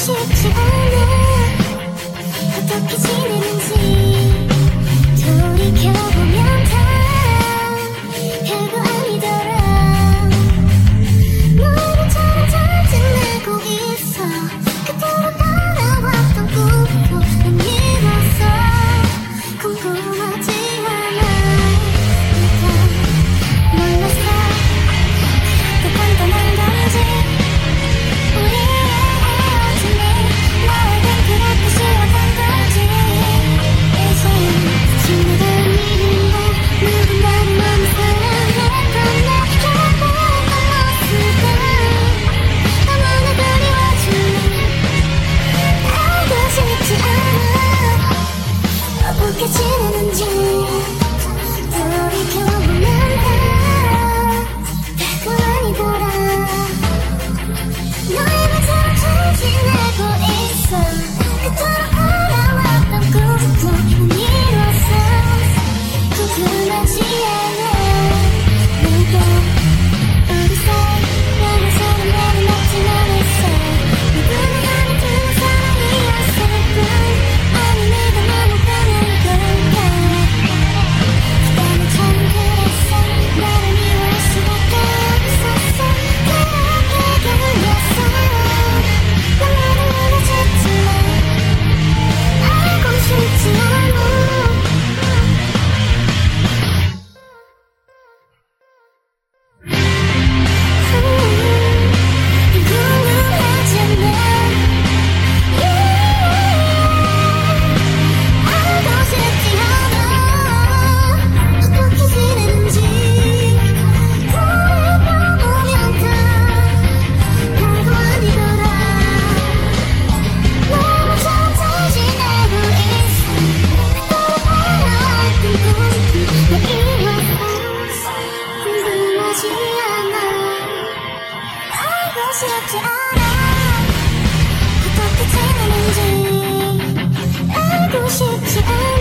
so tired. 어떻게 되는지 알고 싶지 않아.